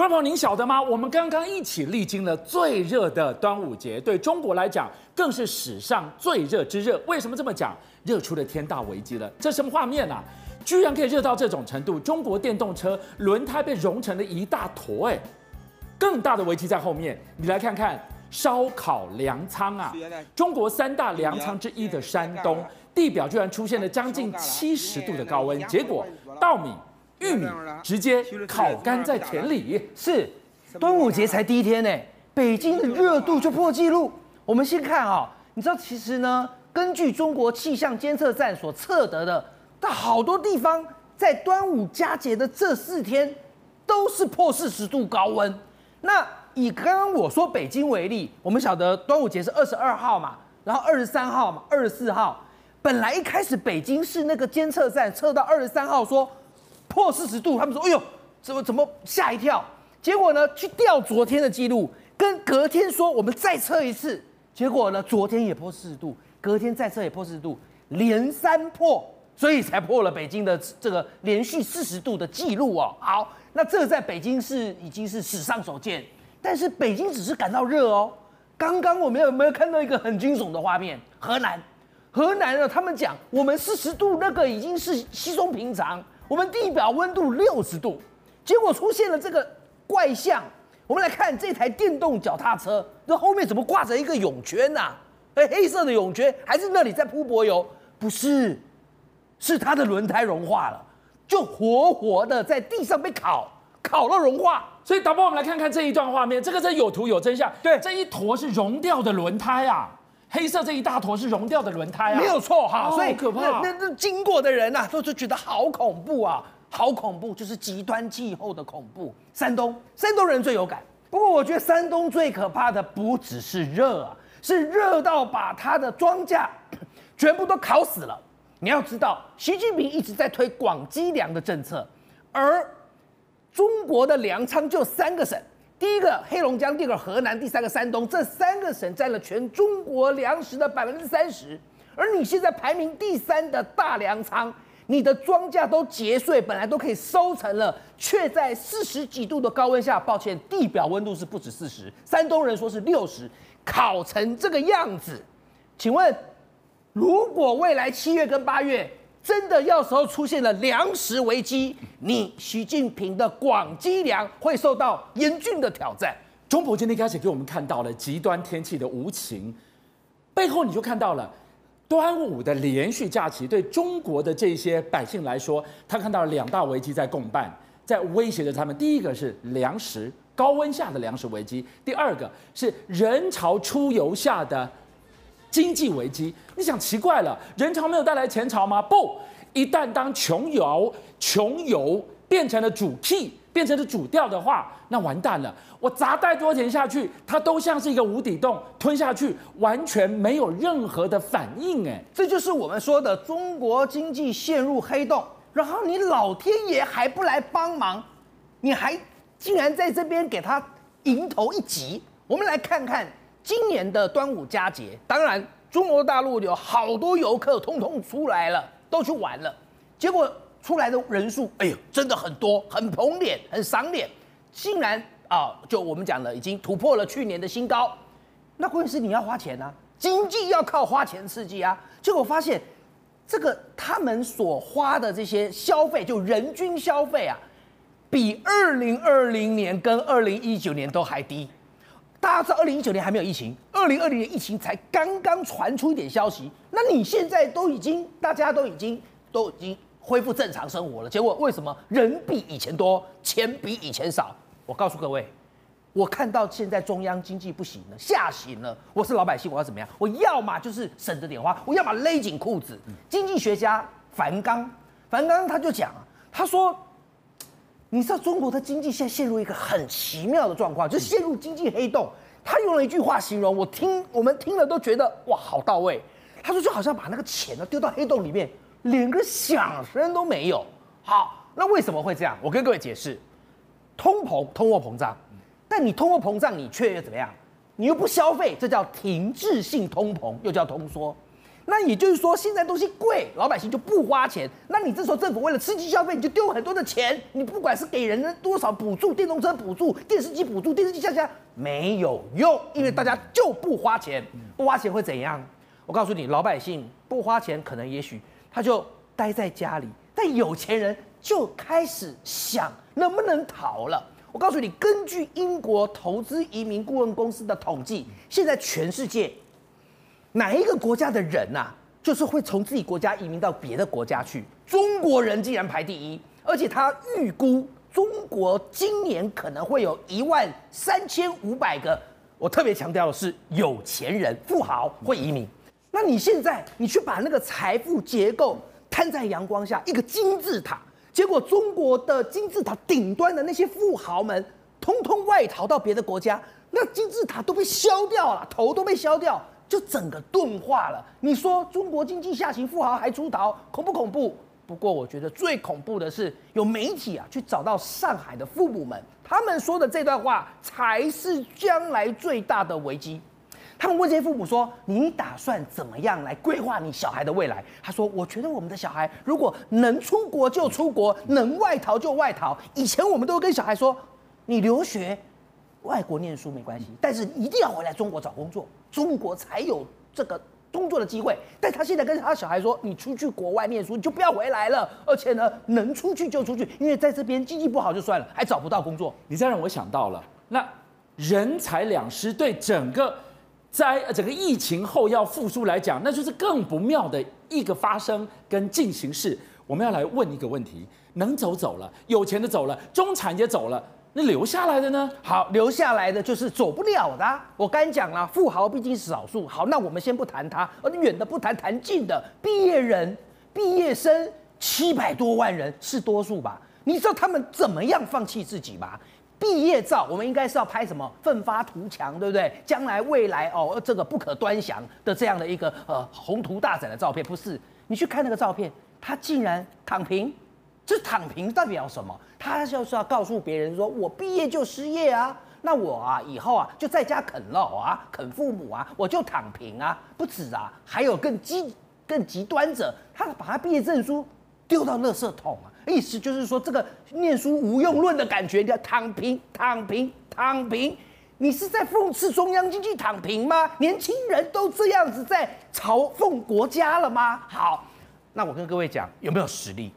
观众朋友，您晓得吗？我们刚刚一起历经了最热的端午节，对中国来讲更是史上最热之热。为什么这么讲？热出了天大危机了。这什么画面啊？居然可以热到这种程度！中国电动车轮胎被融成了一大坨，哎，更大的危机在后面。你来看看烧烤粮仓啊，中国三大粮仓之一的山东，地表居然出现了将近七十度的高温，结果稻米。玉米直接烤干在田里，是端午节才第一天呢，北京的热度就破纪录。我们先看啊，你知道其实呢，根据中国气象监测站所测得的，到好多地方在端午佳节的这四天都是破四十度高温。那以刚刚我说北京为例，我们晓得端午节是二十二号嘛，然后二十三号嘛，二十四号，本来一开始北京市那个监测站测到二十三号说。破四十度，他们说：“哎呦，怎么怎么吓一跳？”结果呢，去调昨天的记录，跟隔天说我们再测一次，结果呢，昨天也破四十度，隔天再测也破四十度，连三破，所以才破了北京的这个连续四十度的记录哦。好，那这在北京市已经是史上首见，但是北京只是感到热哦。刚刚我们有没有看到一个很惊悚的画面？河南，河南呢，他们讲我们四十度那个已经是稀松平常。我们地表温度六十度，结果出现了这个怪象。我们来看这台电动脚踏车，这后面怎么挂着一个泳圈呐、啊？哎，黑色的泳圈，还是那里在铺柏油？不是，是它的轮胎融化了，就活活的在地上被烤，烤了融化。所以导播，我们来看看这一段画面，这个真有图有真相。对，这一坨是融掉的轮胎啊。黑色这一大坨是融掉的轮胎啊，没有错哈，哦、所以可怕。那那那经过的人呐、啊，都就觉得好恐怖啊，好恐怖，就是极端气候的恐怖。山东，山东人最有感。不过我觉得山东最可怕的不只是热啊，是热到把它的庄稼全部都烤死了。你要知道，习近平一直在推广积粮的政策，而中国的粮仓就三个省。第一个黑龙江，第二个河南，第三个山东，这三个省占了全中国粮食的百分之三十。而你现在排名第三的大粮仓，你的庄稼都结穗，本来都可以收成了，却在四十几度的高温下，抱歉，地表温度是不止四十，山东人说是六十，烤成这个样子。请问，如果未来七月跟八月，真的要时候出现了粮食危机，你习近平的广积粮会受到严峻的挑战。中国今天开始给我们看到了极端天气的无情，背后你就看到了端午的连续假期对中国的这些百姓来说，他看到两大危机在共伴，在威胁着他们。第一个是粮食高温下的粮食危机，第二个是人潮出游下的。经济危机，你想奇怪了，人潮没有带来钱潮吗？不，一旦当穷游穷游变成了主 K，变成了主调的话，那完蛋了。我砸再多钱下去，它都像是一个无底洞，吞下去完全没有任何的反应。哎，这就是我们说的中国经济陷入黑洞。然后你老天爷还不来帮忙，你还竟然在这边给他迎头一击。我们来看看。今年的端午佳节，当然中国大陆有好多游客通通出来了，都去玩了。结果出来的人数，哎呦，真的很多，很捧脸，很赏脸，竟然啊，就我们讲的，已经突破了去年的新高。那关键是你要花钱啊，经济要靠花钱刺激啊。结果发现，这个他们所花的这些消费，就人均消费啊，比二零二零年跟二零一九年都还低。大家知道，二零一九年还没有疫情，二零二零年疫情才刚刚传出一点消息。那你现在都已经，大家都已经都已经恢复正常生活了，结果为什么人比以前多，钱比以前少？我告诉各位，我看到现在中央经济不行了，下行了。我是老百姓，我要怎么样？我要么就是省着点花，我要么勒紧裤子。经济学家樊纲，樊纲他就讲，他说。你知道中国的经济现在陷入一个很奇妙的状况，就是陷入经济黑洞。他用了一句话形容，我听我们听了都觉得哇，好到位。他说就好像把那个钱呢丢到黑洞里面，连个响声都没有。好，那为什么会这样？我跟各位解释：通膨，通货膨胀。但你通货膨胀，你却又怎么样？你又不消费，这叫停滞性通膨，又叫通缩。那也就是说，现在东西贵，老百姓就不花钱。那你这时候政府为了刺激消费，你就丢很多的钱。你不管是给人的多少补助，电动车补助、电视机补助、电视机下架，没有用，因为大家就不花钱。不花钱会怎样？我告诉你，老百姓不花钱，可能也许他就待在家里。但有钱人就开始想能不能逃了。我告诉你，根据英国投资移民顾问公司的统计，现在全世界。哪一个国家的人呐、就是会从自己国家移民到别的国家去？中国人竟然排第一，而且他预估中国今年可能会有一万三千五百个。我特别强调的是，有钱人、富豪会移民。那你现在你去把那个财富结构摊在阳光下，一个金字塔，结果中国的金字塔顶端的那些富豪们，通通外逃到别的国家，那金字塔都被削掉了，头都被削掉。就整个钝化了。你说中国经济下行，富豪还出逃，恐不恐怖？不过我觉得最恐怖的是，有媒体啊去找到上海的父母们，他们说的这段话才是将来最大的危机。他们问这些父母说：“你打算怎么样来规划你小孩的未来？”他说：“我觉得我们的小孩如果能出国就出国，能外逃就外逃。以前我们都跟小孩说，你留学。”外国念书没关系，但是一定要回来中国找工作，中国才有这个工作的机会。但他现在跟他小孩说：“你出去国外念书，你就不要回来了。而且呢，能出去就出去，因为在这边经济不好就算了，还找不到工作。”你再让我想到了，那人财两失，对整个在整个疫情后要复苏来讲，那就是更不妙的一个发生跟进行式。我们要来问一个问题：能走走了，有钱的走了，中产也走了。那留下来的呢？好，留下来的就是走不了的。我刚讲了，富豪毕竟是少数。好，那我们先不谈他，而远的不谈，谈近的。毕业人、毕业生七百多万人是多数吧？你知道他们怎么样放弃自己吗？毕业照，我们应该是要拍什么？奋发图强，对不对？将来未来哦，这个不可端详的这样的一个呃宏图大展的照片，不是？你去看那个照片，他竟然躺平。这躺平代表什么？他就是要告诉别人说，我毕业就失业啊，那我啊以后啊就在家啃老啊，啃父母啊，我就躺平啊，不止啊，还有更极更极端者，他把他毕业证书丢到垃圾桶啊，意思就是说这个念书无用论的感觉，叫躺平，躺平，躺平，你是在讽刺中央经济躺平吗？年轻人都这样子在嘲讽国家了吗？好，那我跟各位讲，有没有实力？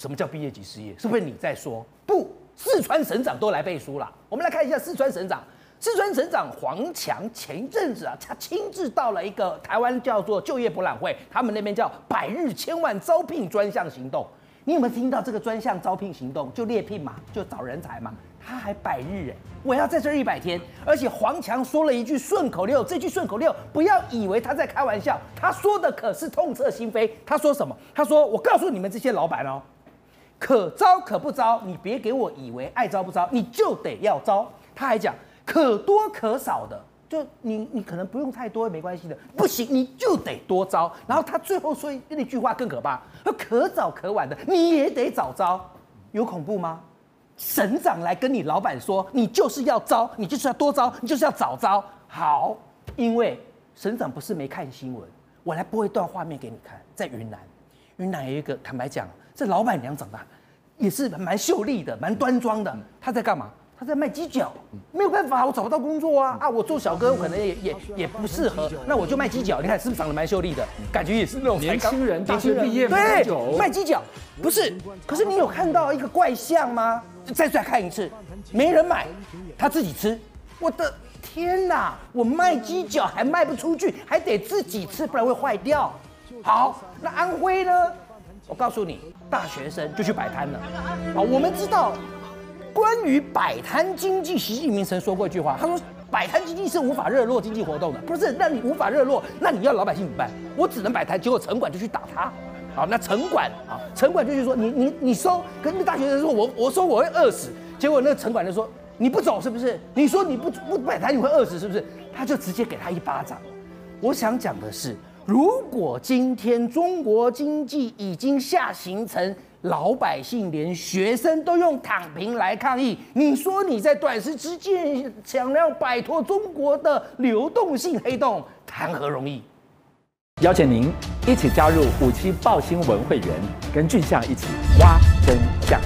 什么叫毕业即失业？是不是你在说？不，四川省长都来背书了。我们来看一下四川省长，四川省长黄强前一阵子啊，他亲自到了一个台湾叫做就业博览会，他们那边叫百日千万招聘专项行动。你有没有听到这个专项招聘行动？就猎聘嘛，就找人才嘛。他还百日哎，我要在这一百天。而且黄强说了一句顺口溜，这句顺口溜不要以为他在开玩笑，他说的可是痛彻心扉。他说什么？他说我告诉你们这些老板哦。可招可不招，你别给我以为爱招不招，你就得要招。他还讲可多可少的，就你你可能不用太多没关系的，不行你就得多招。然后他最后说那句话更可怕，可早可晚的你也得早招，有恐怖吗？省长来跟你老板说，你就是要招，你就是要多招，你就是要早招。好，因为省长不是没看新闻，我来播一段画面给你看，在云南，云南有一个坦白讲。这老板娘长大，也是蛮秀丽的，蛮端庄的。她在干嘛？她在卖鸡脚。没有办法，我找不到工作啊！啊，我做小哥，我可能也也也不适合。那我就卖鸡脚。你看是不是长得蛮秀丽的？感觉也是那种年轻人，大学毕业。对，卖鸡脚不是。可是你有看到一个怪象吗？再再看一次，没人买，他自己吃。我的天哪！我卖鸡脚还卖不出去，还得自己吃，不然会坏掉。好，那安徽呢？我告诉你，大学生就去摆摊了。啊，我们知道关于摆摊经济，习近平曾说过一句话，他说摆摊经济是无法热络经济活动的。不是，那你无法热络，那你要老百姓怎么办？我只能摆摊，结果城管就去打他。好，那城管啊，城管就去说你你你收，跟那大学生说我我说我会饿死，结果那个城管就说你不走是不是？你说你不不摆摊你会饿死是不是？他就直接给他一巴掌。我想讲的是。如果今天中国经济已经下行成老百姓连学生都用躺平来抗议，你说你在短时之间想要摆脱中国的流动性黑洞，谈何容易？邀请您一起加入五七报新闻会员，跟俊相一起挖真相。